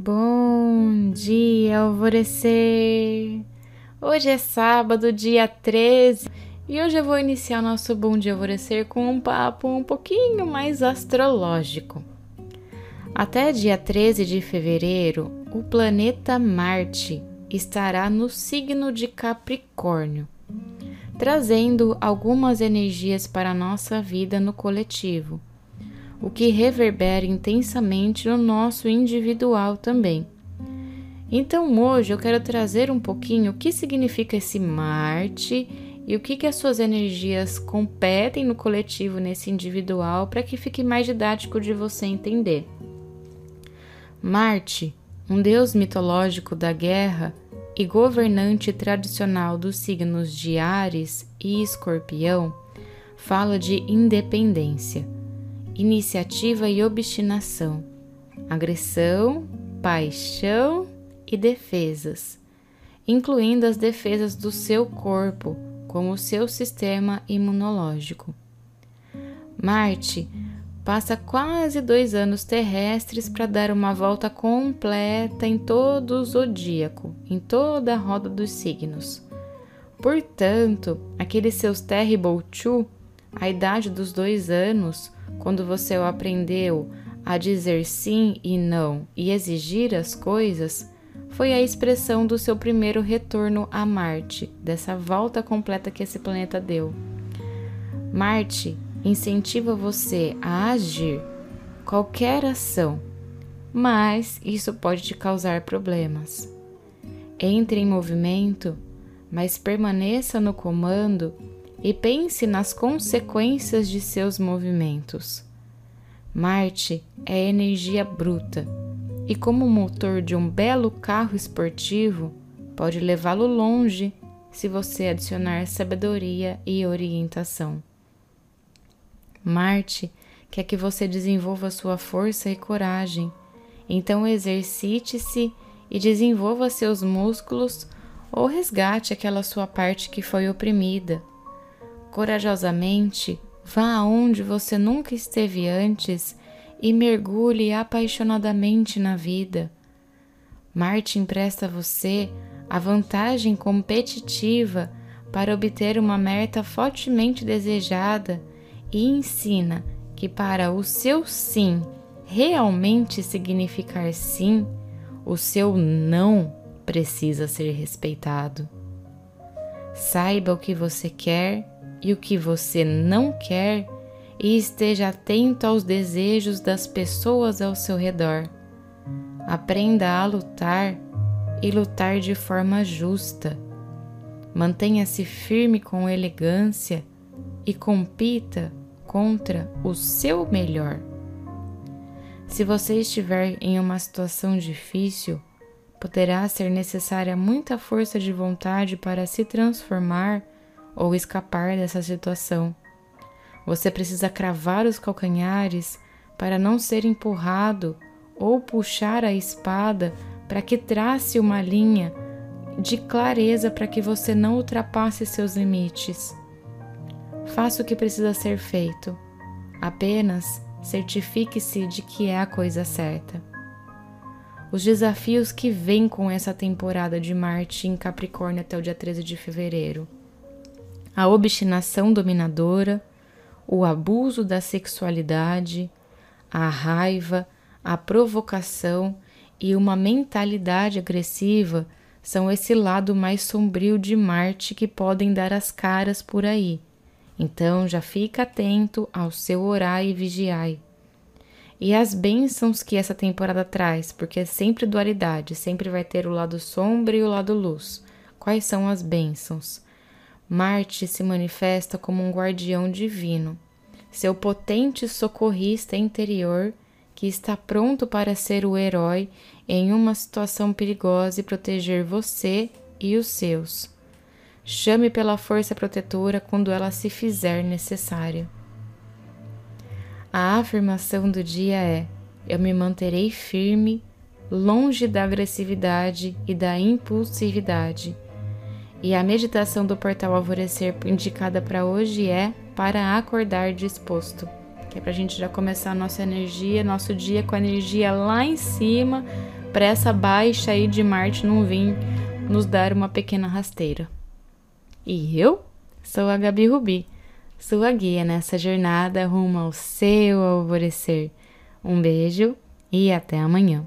Bom dia, alvorecer! Hoje é sábado, dia 13, e hoje eu vou iniciar nosso Bom Dia Alvorecer com um papo um pouquinho mais astrológico. Até dia 13 de fevereiro, o planeta Marte estará no signo de Capricórnio, trazendo algumas energias para a nossa vida no coletivo o que reverbera intensamente no nosso individual também. Então hoje eu quero trazer um pouquinho o que significa esse Marte e o que, que as suas energias competem no coletivo, nesse individual, para que fique mais didático de você entender. Marte, um deus mitológico da guerra e governante tradicional dos signos de Ares e Escorpião, fala de independência iniciativa e obstinação, agressão, paixão e defesas, incluindo as defesas do seu corpo, como o seu sistema imunológico. Marte passa quase dois anos terrestres para dar uma volta completa em todo o zodíaco, em toda a roda dos signos. Portanto, aqueles seus terrible two, a idade dos dois anos, quando você aprendeu a dizer sim e não e exigir as coisas, foi a expressão do seu primeiro retorno a Marte, dessa volta completa que esse planeta deu. Marte incentiva você a agir, qualquer ação, mas isso pode te causar problemas. Entre em movimento, mas permaneça no comando e pense nas consequências de seus movimentos. Marte é energia bruta e, como motor de um belo carro esportivo, pode levá-lo longe se você adicionar sabedoria e orientação. Marte quer que você desenvolva sua força e coragem, então exercite-se e desenvolva seus músculos ou resgate aquela sua parte que foi oprimida corajosamente, vá aonde você nunca esteve antes e mergulhe apaixonadamente na vida. Marte empresta a você a vantagem competitiva para obter uma meta fortemente desejada e ensina que para o seu sim realmente significar sim, o seu não precisa ser respeitado. Saiba o que você quer e o que você não quer e esteja atento aos desejos das pessoas ao seu redor. Aprenda a lutar e lutar de forma justa. Mantenha-se firme com elegância e compita contra o seu melhor. Se você estiver em uma situação difícil, poderá ser necessária muita força de vontade para se transformar ou escapar dessa situação. Você precisa cravar os calcanhares para não ser empurrado ou puxar a espada para que trace uma linha de clareza para que você não ultrapasse seus limites. Faça o que precisa ser feito. Apenas certifique-se de que é a coisa certa. Os desafios que vêm com essa temporada de Marte em Capricórnio até o dia 13 de fevereiro a obstinação dominadora, o abuso da sexualidade, a raiva, a provocação e uma mentalidade agressiva são esse lado mais sombrio de Marte que podem dar as caras por aí. Então já fica atento ao seu orar e vigiai. E as bênçãos que essa temporada traz, porque é sempre dualidade, sempre vai ter o lado sombra e o lado luz. Quais são as bênçãos? Marte se manifesta como um guardião divino, seu potente socorrista interior que está pronto para ser o herói em uma situação perigosa e proteger você e os seus. Chame pela força protetora quando ela se fizer necessária. A afirmação do dia é: Eu me manterei firme, longe da agressividade e da impulsividade e a meditação do portal Alvorecer indicada para hoje é para acordar disposto, que é para a gente já começar a nossa energia, nosso dia com a energia lá em cima, para essa baixa aí de Marte não vir nos dar uma pequena rasteira. E eu sou a Gabi Rubi, sua guia nessa jornada rumo ao seu alvorecer. Um beijo e até amanhã.